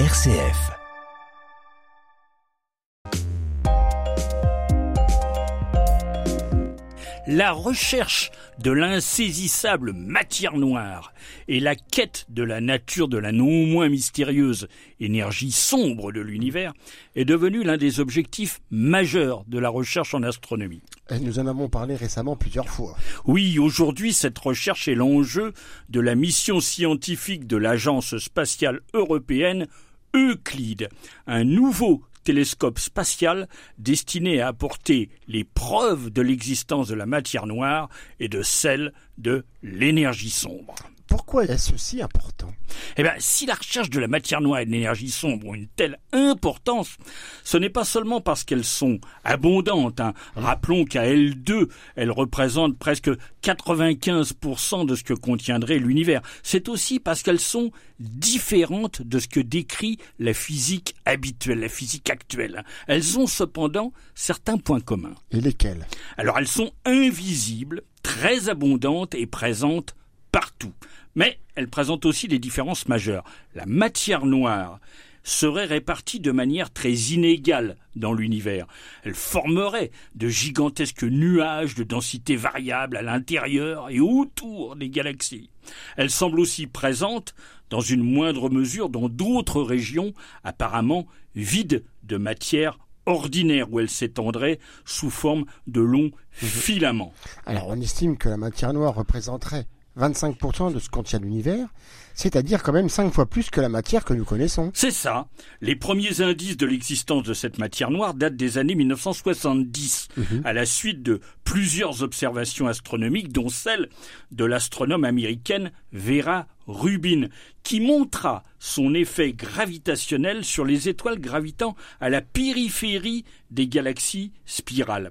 RCF. La recherche de l'insaisissable matière noire et la quête de la nature de la non moins mystérieuse énergie sombre de l'univers est devenue l'un des objectifs majeurs de la recherche en astronomie. Et nous en avons parlé récemment plusieurs fois. Oui, aujourd'hui, cette recherche est l'enjeu de la mission scientifique de l'Agence spatiale européenne Euclide, un nouveau télescope spatial destiné à apporter les preuves de l'existence de la matière noire et de celle de l'énergie sombre. Pourquoi est-ce si important? Eh bien, si la recherche de la matière noire et de l'énergie sombre ont une telle importance, ce n'est pas seulement parce qu'elles sont abondantes. hein. Rappelons qu'à L2, elles représentent presque 95% de ce que contiendrait l'univers. C'est aussi parce qu'elles sont différentes de ce que décrit la physique habituelle, la physique actuelle. Elles ont cependant certains points communs. Et lesquels? Alors elles sont invisibles, très abondantes et présentes partout. Mais elles présentent aussi des différences majeures. La matière noire serait répartie de manière très inégale dans l'univers. Elle formerait de gigantesques nuages de densité variable à l'intérieur et autour des galaxies. Elle semble aussi présente, dans une moindre mesure, dans d'autres régions apparemment vides de matière ordinaire où elle s'étendrait sous forme de longs filaments. Alors on estime que la matière noire représenterait 25% de ce qu'en tient l'univers, c'est-à-dire quand même 5 fois plus que la matière que nous connaissons. C'est ça. Les premiers indices de l'existence de cette matière noire datent des années 1970, à la suite de plusieurs observations astronomiques, dont celle de l'astronome américaine Vera Rubin, qui montra son effet gravitationnel sur les étoiles gravitant à la périphérie des galaxies spirales.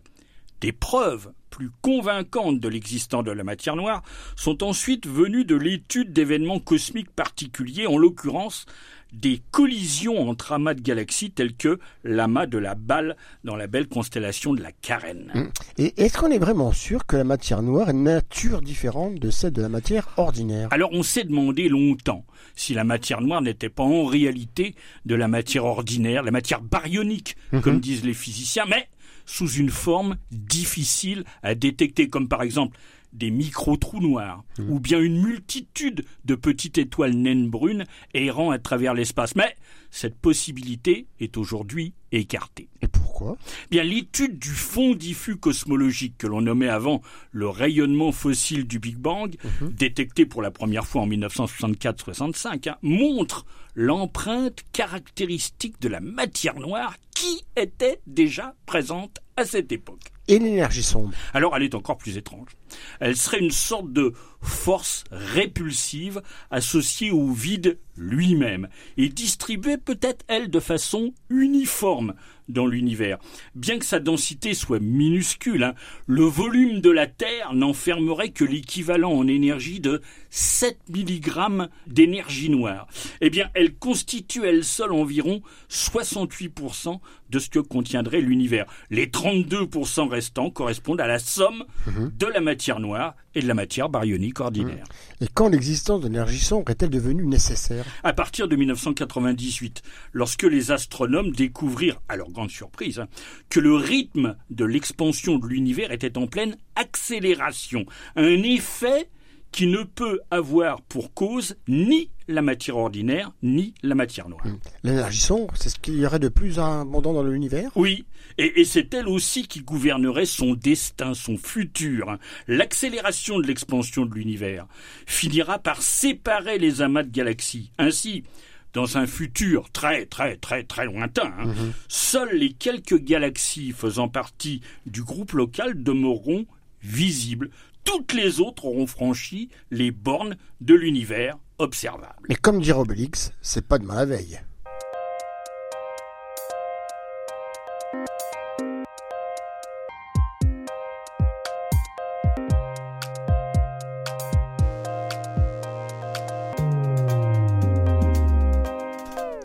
Des preuves plus convaincantes de l'existence de la matière noire sont ensuite venues de l'étude d'événements cosmiques particuliers, en l'occurrence des collisions entre amas de galaxies telles que l'amas de la balle dans la belle constellation de la Carène. Et est-ce qu'on est vraiment sûr que la matière noire est nature différente de celle de la matière ordinaire? Alors on s'est demandé longtemps si la matière noire n'était pas en réalité de la matière ordinaire, la matière baryonique, comme disent les physiciens, mais sous une forme difficile à détecter, comme par exemple des micro-trous noirs, ou bien une multitude de petites étoiles naines brunes errant à travers l'espace. Mais cette possibilité est aujourd'hui écartée. Et pourquoi Bien, l'étude du fond diffus cosmologique que l'on nommait avant le rayonnement fossile du Big Bang, détecté pour la première fois en 1964-65, hein, montre l'empreinte caractéristique de la matière noire qui était déjà présente à cette époque. Et l'énergie sombre Alors elle est encore plus étrange. Elle serait une sorte de force répulsive associée au vide lui-même et distribuée peut-être elle de façon uniforme dans l'univers. Bien que sa densité soit minuscule, hein, le volume de la Terre n'enfermerait que l'équivalent en énergie de 7 mg d'énergie noire. Eh bien, elle constitue elle seule environ 68% de ce que contiendrait l'univers. Les 32% restants correspondent à la somme de la matière noire et de la matière baryonique ordinaire. Et quand l'existence de l'énergie sombre est-elle devenue nécessaire? À partir de 1998, lorsque les astronomes découvrirent, à leur grande surprise, hein, que le rythme de l'expansion de l'univers était en pleine accélération, un effet qui ne peut avoir pour cause ni la matière ordinaire ni la matière noire. L'énergie sombre, c'est ce qu'il y aurait de plus abondant dans l'univers? Oui, et, et c'est elle aussi qui gouvernerait son destin, son futur. hein. L'accélération de l'expansion de l'univers finira par séparer les amas de galaxies. Ainsi, dans un futur très très très très lointain, hein, seules les quelques galaxies faisant partie du groupe local demeureront visibles. Toutes les autres auront franchi les bornes de l'univers observable. Mais comme dirait Obélix, c'est pas demain la veille.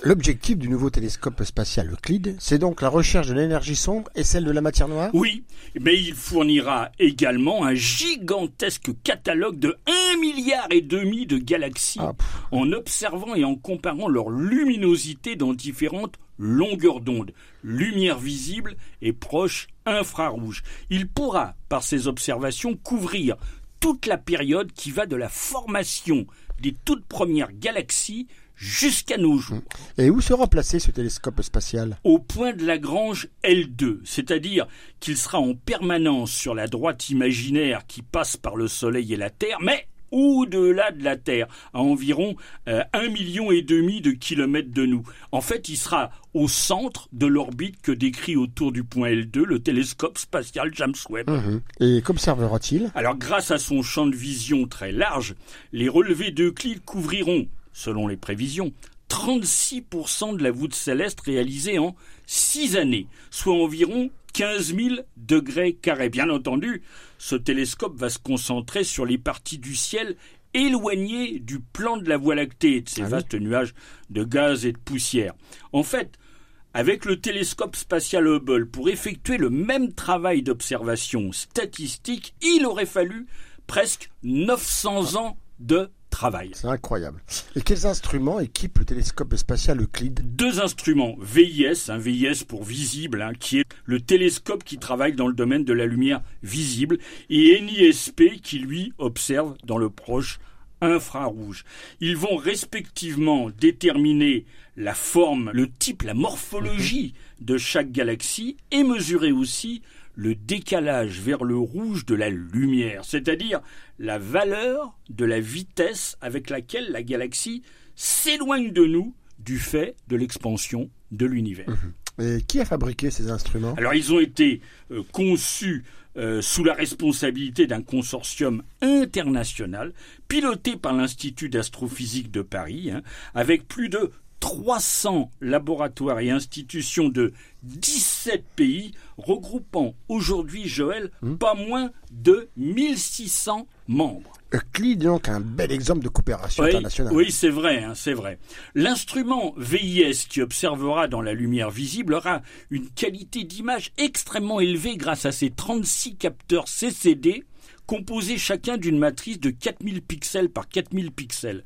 L'objectif du nouveau télescope spatial Euclide, c'est donc la recherche de l'énergie sombre et celle de la matière noire? Oui, mais il fournira également un gigantesque catalogue de 1 milliard et demi de galaxies Ah, en observant et en comparant leur luminosité dans différentes longueurs d'onde, lumière visible et proche infrarouge. Il pourra, par ces observations, couvrir toute la période qui va de la formation des toutes premières galaxies jusqu'à nos jours Et où sera placé ce télescope spatial? Au point de Lagrange L2, c'est-à-dire qu'il sera en permanence sur la droite imaginaire qui passe par le Soleil et la Terre, mais au-delà de la Terre, à environ euh, un million et demi de kilomètres de nous. En fait, il sera au centre de l'orbite que décrit autour du point L2 le télescope spatial James Webb. Mhm. Et qu'observera-t-il? Alors, grâce à son champ de vision très large, les relevés d'Euclide couvriront, selon les prévisions, 36% de la voûte céleste réalisée en 6 années, soit environ 15 000 degrés carrés. Bien entendu, ce télescope va se concentrer sur les parties du ciel éloignées du plan de la Voie lactée, de ces Ah oui. vastes nuages de gaz et de poussière. En fait, avec le télescope spatial Hubble, pour effectuer le même travail d'observation statistique, il aurait fallu presque 900 ans de travail. C'est incroyable. Et quels instruments équipent le télescope spatial Euclide? Deux instruments, VIS, un VIS pour visible, hein, qui est le télescope qui travaille dans le domaine de la lumière visible, et NISP qui lui observe dans le proche infrarouge. Ils vont respectivement déterminer la forme, le type, la morphologie de chaque galaxie et mesurer aussi le décalage vers le rouge de la lumière, c'est-à-dire la valeur de la vitesse avec laquelle la galaxie s'éloigne de nous du fait de l'expansion de l'univers. Et qui a fabriqué ces instruments? Alors ils ont été euh, conçus euh, sous la responsabilité d'un consortium international piloté par l'Institut d'astrophysique de Paris, hein, avec plus de 300 laboratoires et institutions de 17 pays, regroupant aujourd'hui, Joël, pas moins de 1600 membres. Euclide, donc, un bel exemple de coopération Oui, internationale. oui, c'est vrai, hein, c'est vrai. L'instrument VIS qui observera dans la lumière visible aura une qualité d'image extrêmement élevée grâce à ses 36 capteurs CCD composés chacun d'une matrice de 4000 pixels par 4000 pixels.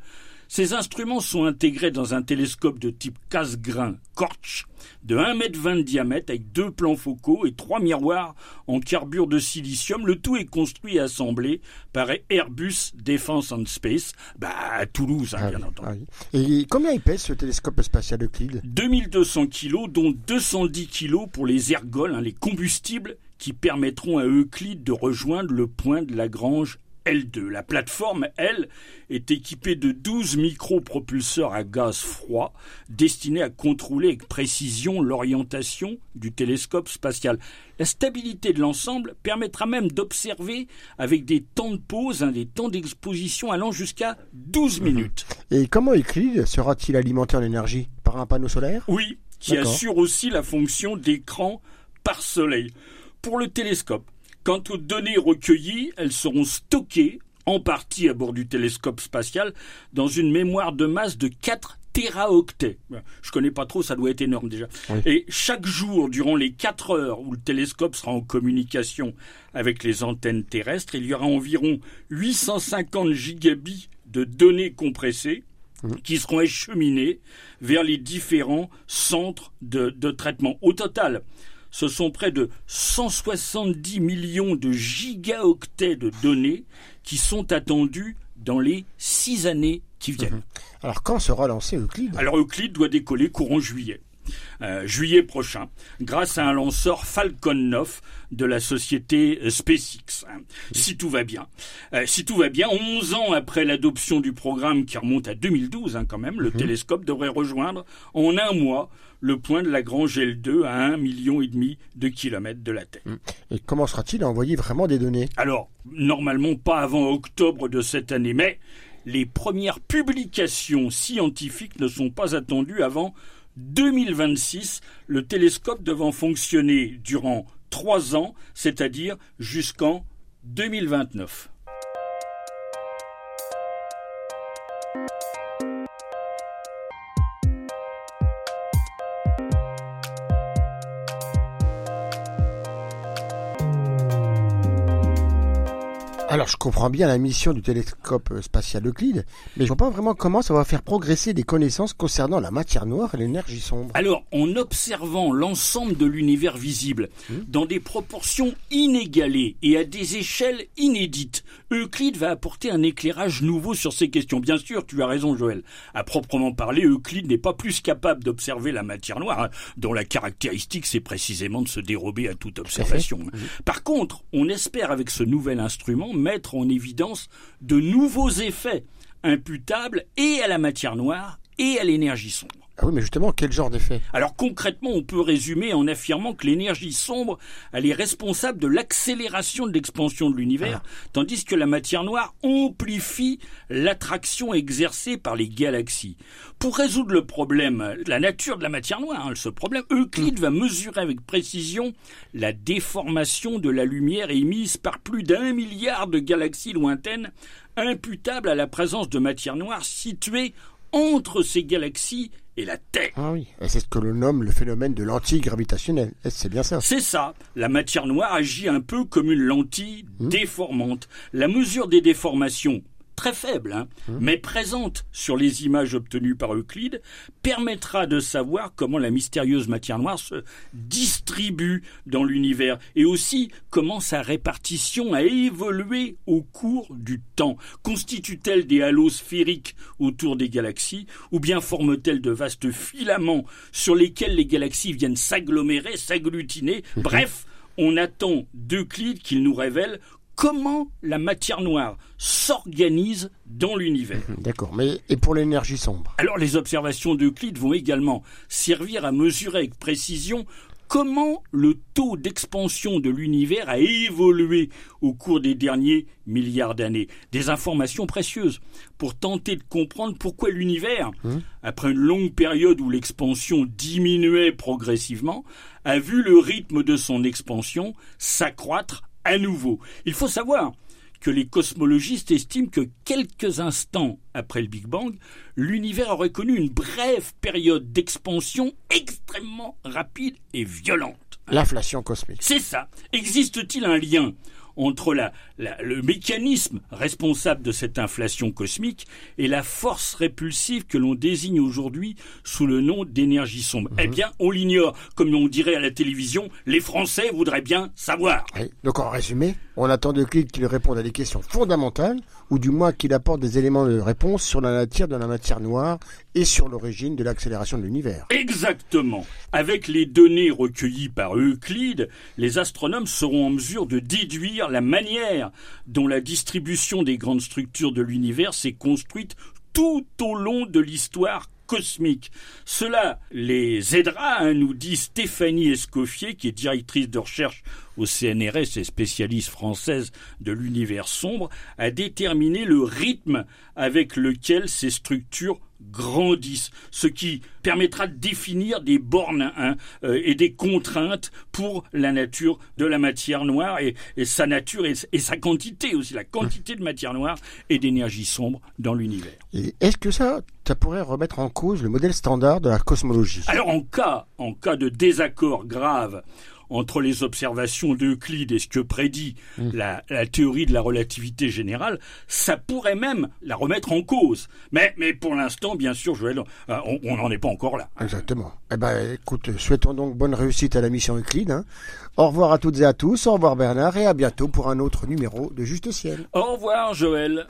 Ces instruments sont intégrés dans un télescope de type casse-grain Korch de 1,20 m de diamètre avec deux plans focaux et trois miroirs en carbure de silicium. Le tout est construit et assemblé par Airbus Defence and Space, bah, à Toulouse, hein, Ah bien oui, entendu. ah oui. Et combien il pèse ce télescope spatial Euclide 2200 kilos, dont 210 kilos pour les ergols, hein, les combustibles qui permettront à Euclide de rejoindre le point de Lagrange L2. La plateforme, elle, est équipée de 12 micropropulseurs à gaz froid destinés à contrôler avec précision l'orientation du télescope spatial. La stabilité de l'ensemble permettra même d'observer avec des temps de pause, hein, des temps d'exposition allant jusqu'à 12 minutes. Et comment Euclide sera-t-il alimenté en énergie? Par un panneau solaire? Oui, qui assure aussi la fonction d'écran par soleil. Pour le télescope, quant aux données recueillies, elles seront stockées en partie à bord du télescope spatial dans une mémoire de masse de 4 téraoctets. Je connais pas trop, ça doit être énorme déjà. Oui. Et chaque jour, durant les 4 heures où le télescope sera en communication avec les antennes terrestres, il y aura environ 850 gigabits de données compressées qui seront acheminées vers les différents centres de, de traitement. Au total, ce sont près de 170 millions de gigaoctets de données qui sont attendus dans les six années qui viennent. Alors quand sera lancé Euclide? Alors Euclide doit décoller courant juillet. Euh, juillet prochain, grâce à un lanceur Falcon 9 de la société euh, SpaceX. hein. Si tout va bien. Euh, si tout va bien, 11 ans après l'adoption du programme qui remonte à 2012 hein, quand même, le télescope devrait rejoindre en un mois le point de Lagrange L2 à un million et demi de kilomètres de la Terre. Et comment sera-t-il à envoyer vraiment des données? Alors, normalement pas avant octobre de cette année, mais les premières publications scientifiques ne sont pas attendues avant 2026, le télescope devant fonctionner durant trois ans, c'est-à-dire jusqu'en 2029. Alors je comprends bien la mission du télescope spatial Euclide, mais je vois pas vraiment comment ça va faire progresser des connaissances concernant la matière noire et l'énergie sombre. Alors, en observant l'ensemble de l'univers visible Hmm. dans des proportions inégalées et à des échelles inédites, Euclide va apporter un éclairage nouveau sur ces questions. Bien sûr, tu as raison, Joël. À proprement parler, Euclide n'est pas plus capable d'observer la matière noire, hein, dont la caractéristique, c'est précisément de se dérober à toute observation. Par contre, on espère avec ce nouvel instrument mettre en évidence de nouveaux effets imputables et à la matière noire et à l'énergie sombre. Ah oui, mais justement, quel genre d'effet? Alors concrètement, on peut résumer en affirmant que l'énergie sombre, elle est responsable de l'accélération de l'expansion de l'univers, tandis que la matière noire amplifie l'attraction exercée par les galaxies. Pour résoudre le problème, la nature de la matière noire, hein, ce problème, Euclide va mesurer avec précision la déformation de la lumière émise par plus d'un milliard de galaxies lointaines, imputable à la présence de matière noire située entre ces galaxies et la Terre. Ah oui, c'est ce que l'on nomme le phénomène de lentille gravitationnelle. Que C'est bien ça C'est ça. La matière noire agit un peu comme une lentille déformante. La mesure des déformations, très faible, hein, mais présente sur les images obtenues par Euclide, permettra de savoir comment la mystérieuse matière noire se distribue dans l'univers et aussi comment sa répartition a évolué au cours du temps. Constitue-t-elle des halos sphériques autour des galaxies ou bien forme-t-elle de vastes filaments sur lesquels les galaxies viennent s'agglomérer, s'agglutiner? Bref, on attend d'Euclide qu'il nous révèle comment la matière noire s'organise dans l'univers. D'accord, mais et pour l'énergie sombre? Alors les observations d'Euclide vont également servir à mesurer avec précision comment le taux d'expansion de l'univers a évolué au cours des derniers milliards d'années. Des informations précieuses pour tenter de comprendre pourquoi l'univers, après une longue période où l'expansion diminuait progressivement, a vu le rythme de son expansion s'accroître à nouveau. Il faut savoir que les cosmologistes estiment que quelques instants après le Big Bang, l'univers aurait connu une brève période d'expansion extrêmement rapide et violente. L'inflation cosmique. C'est ça. Existe-t-il un lien entre la, la- le mécanisme responsable de cette inflation cosmique et la force répulsive que l'on désigne aujourd'hui sous le nom d'énergie sombre Eh bien, on l'ignore. Comme on dirait à la télévision, les Français voudraient bien savoir. Oui. Donc en résumé, on attend de qu'il réponde à des questions fondamentales, ou du moins qu'il apporte des éléments de réponse sur la nature de la matière noire et sur l'origine de l'accélération de l'univers. Exactement. Avec les données recueillies par Euclide, les astronomes seront en mesure de déduire la manière dont la distribution des grandes structures de l'univers s'est construite tout au long de l'histoire cosmique. Cela les aidera, hein, nous dit Stéphanie Escoffier, qui est directrice de recherche au CNRS et spécialiste française de l'univers sombre, à déterminer le rythme avec lequel ces structures grandissent, ce qui permettra de définir des bornes hein, euh, et des contraintes pour la nature de la matière noire et, et sa nature et, et sa quantité aussi, la quantité de matière noire et d'énergie sombre dans l'univers. Est-ce que ça, ça pourrait remettre en cause le modèle standard de la cosmologie? Alors en cas, en cas de désaccord grave entre les observations d'Euclide et ce que prédit la, la théorie de la relativité générale, ça pourrait même la remettre en cause. Mais, mais pour l'instant, bien sûr, Joël, euh, on n'en est pas encore là. Exactement. Eh ben, écoute, souhaitons donc bonne réussite à la mission Euclide. hein. Au revoir à toutes et à tous, au revoir Bernard, et à bientôt pour un autre numéro de Juste Ciel. Au revoir, Joël.